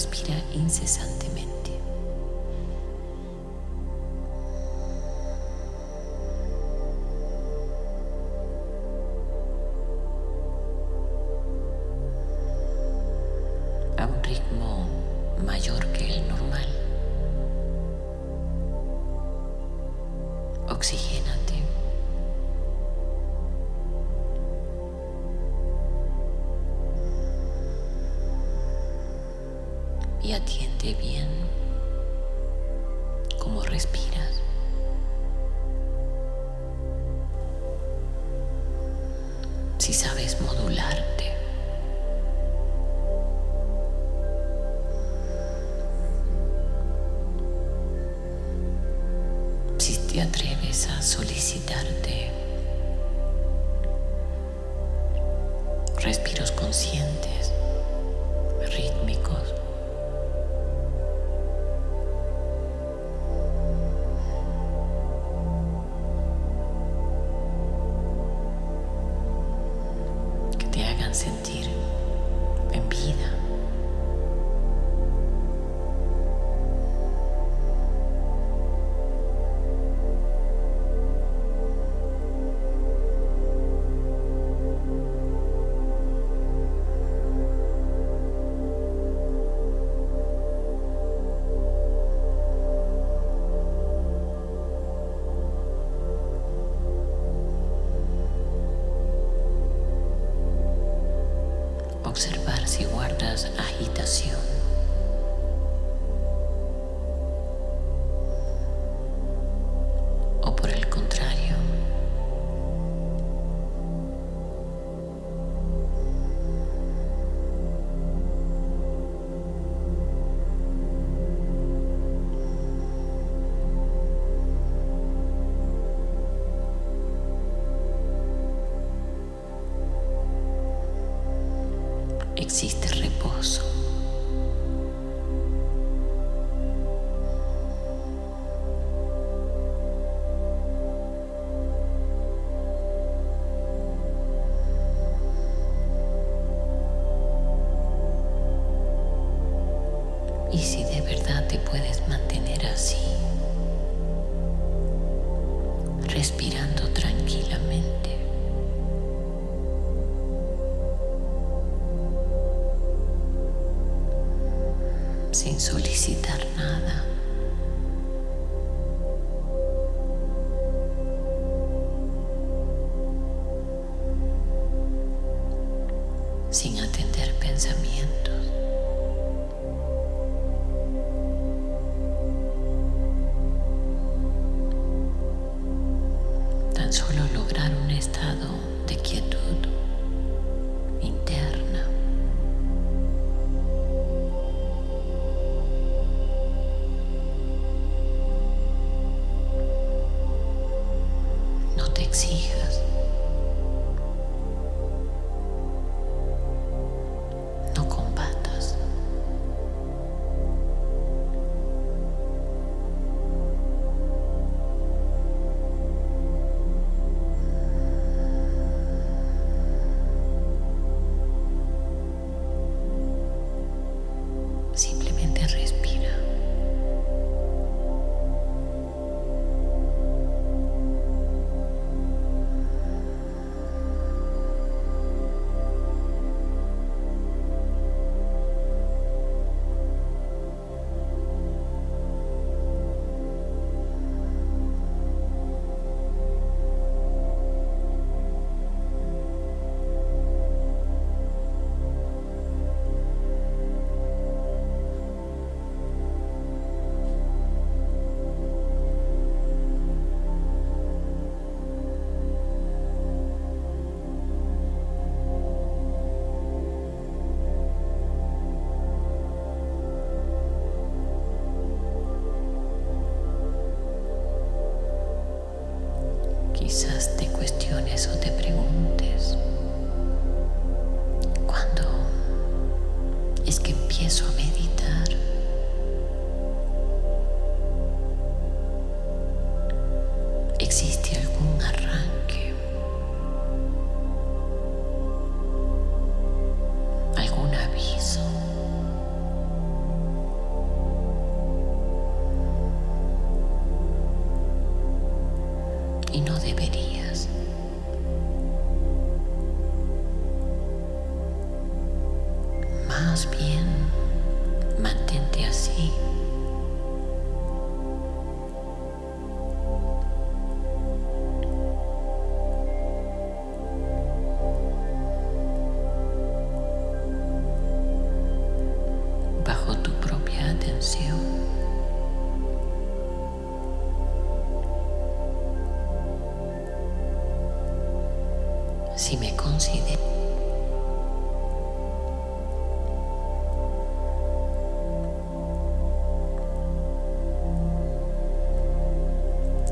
respira incesantemente. si sabes modularte. Si te atreves a solicitarte.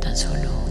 Tan solo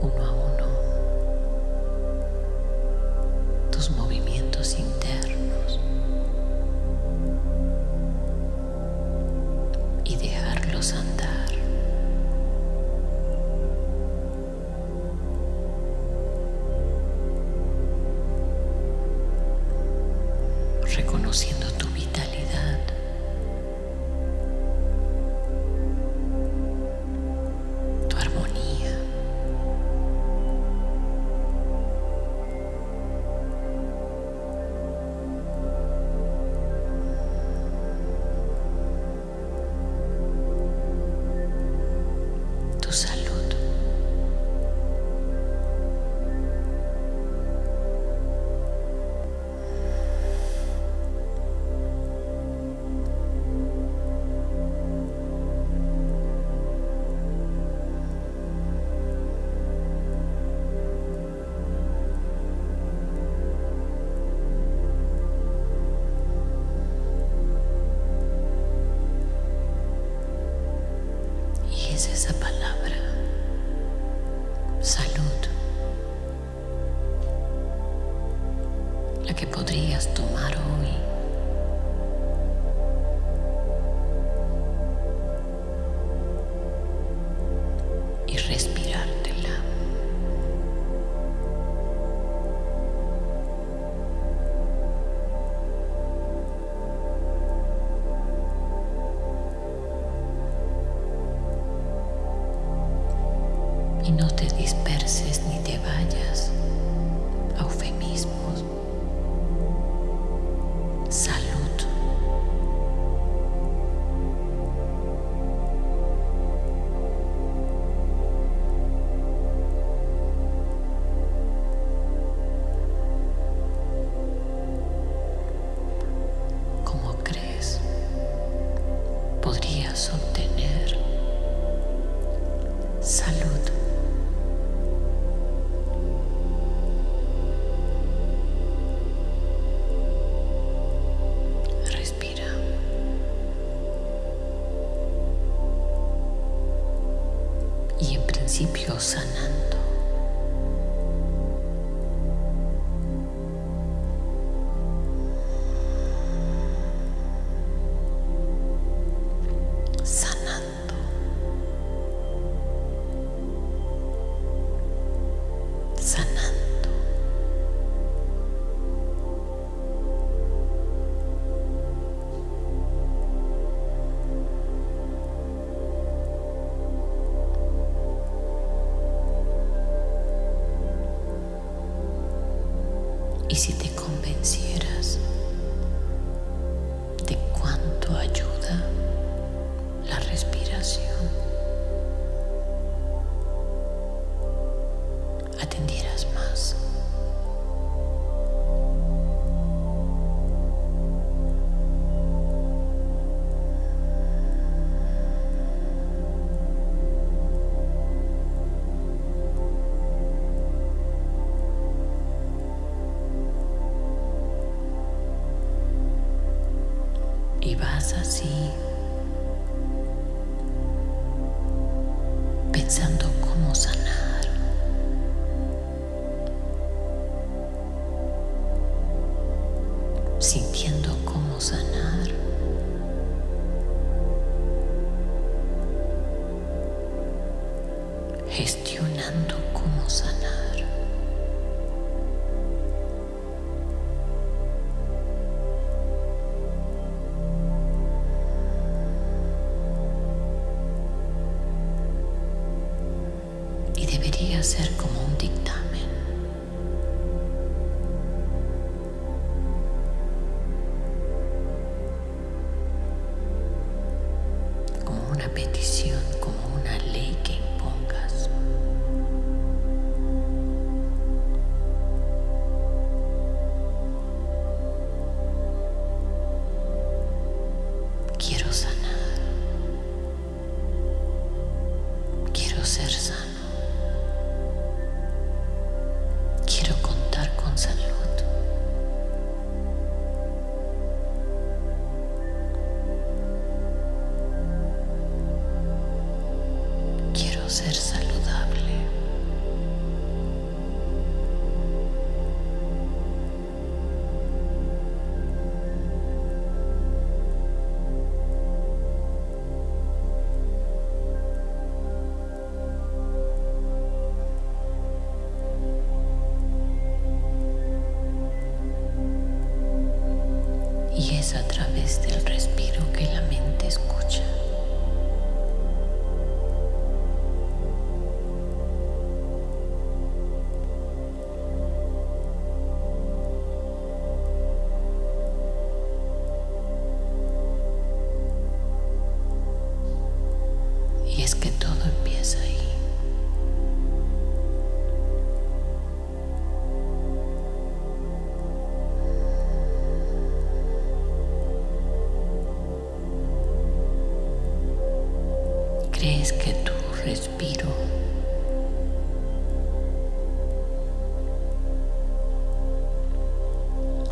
uno a. y no te disperses ni te vayas. A eufemismos.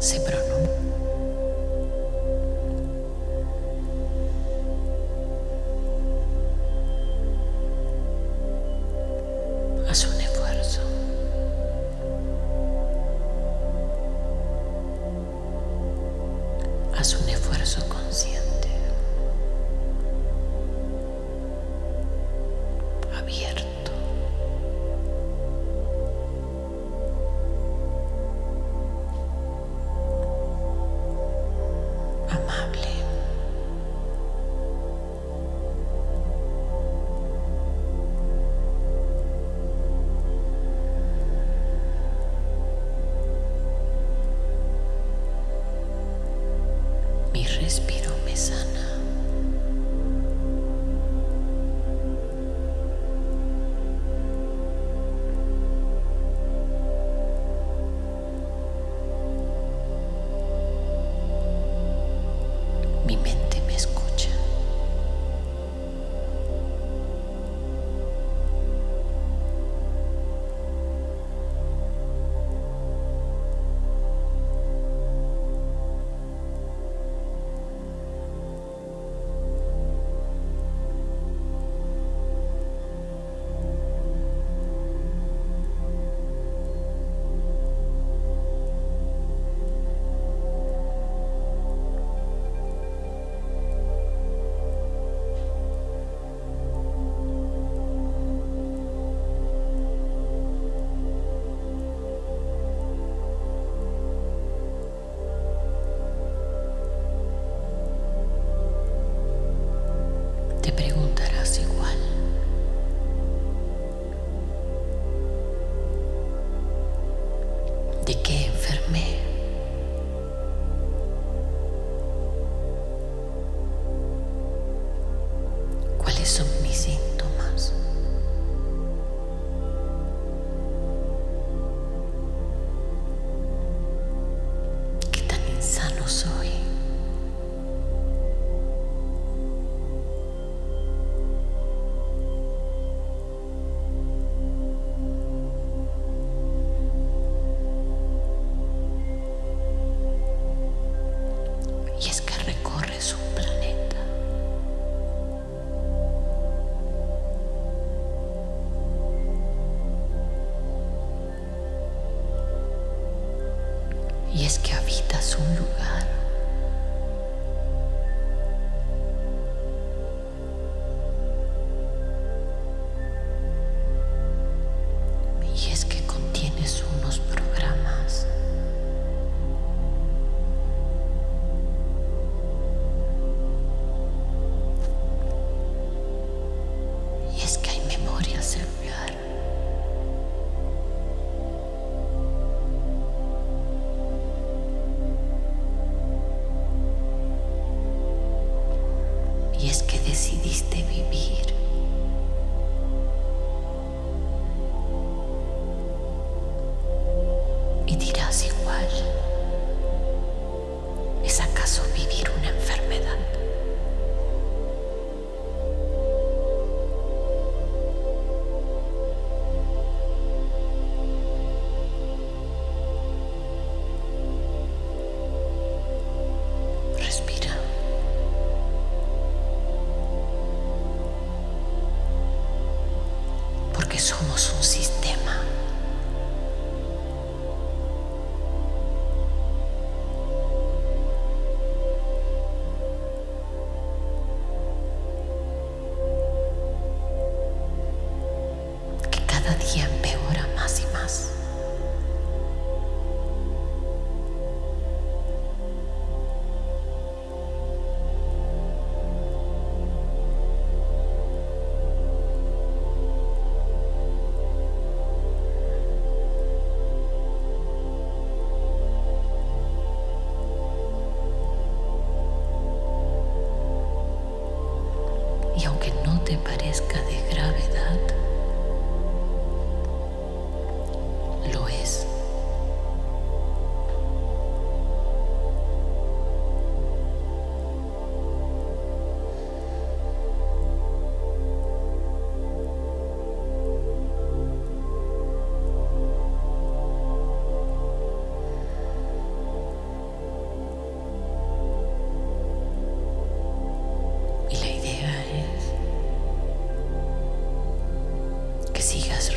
Se sigas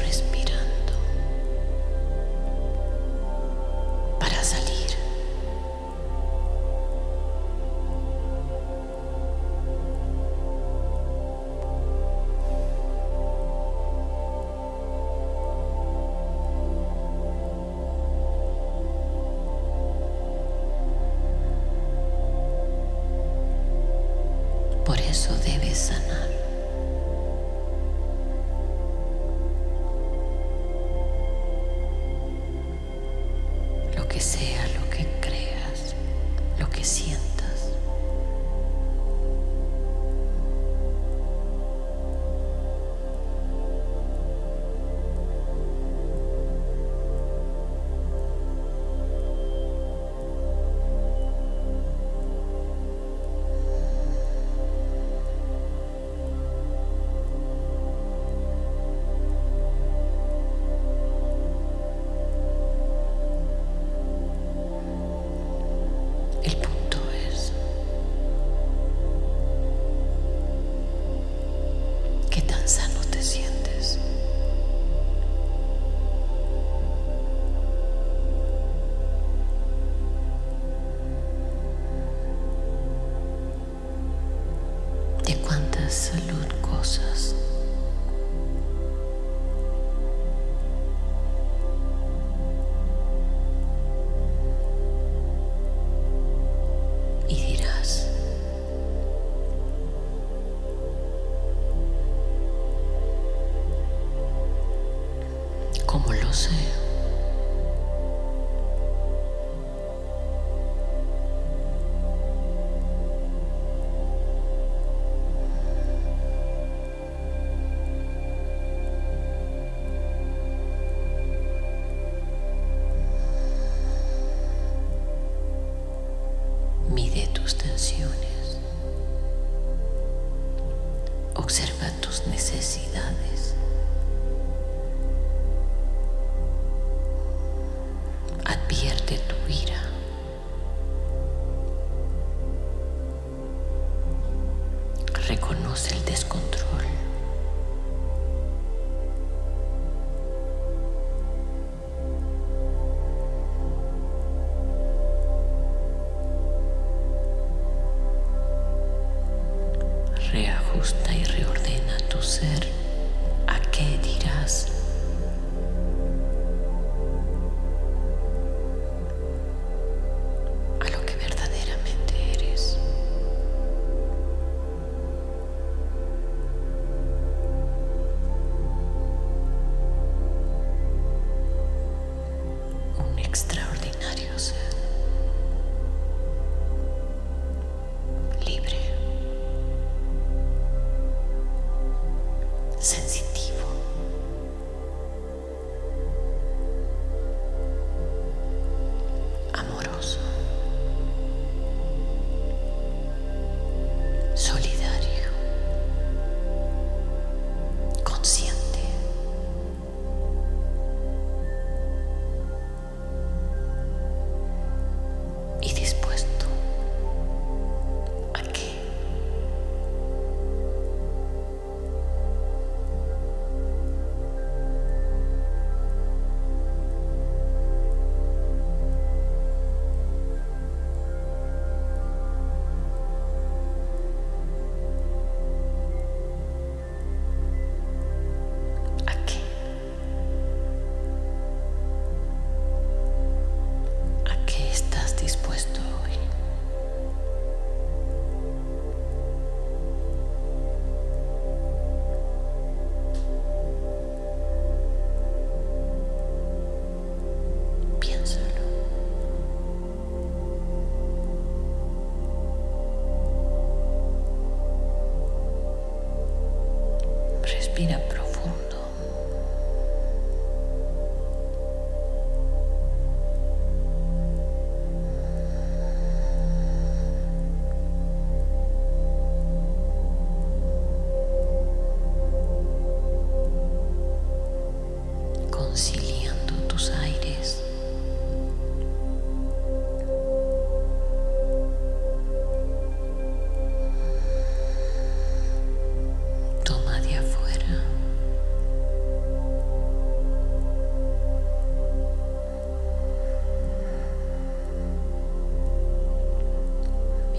say.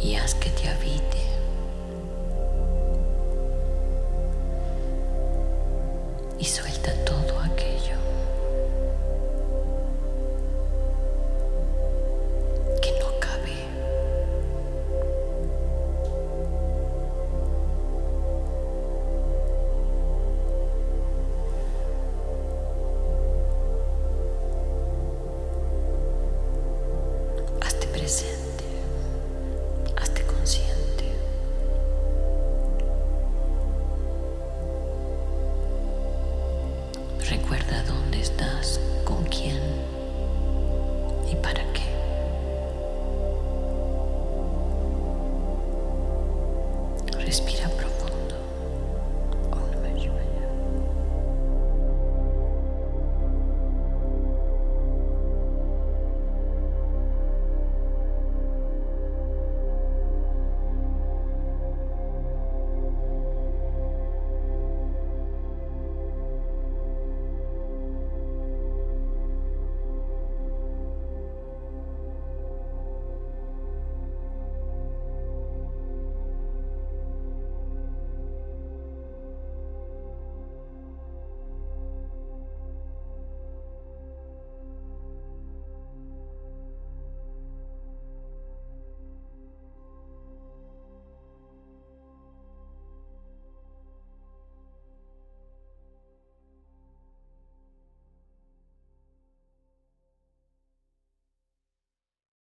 Iasche ti avite.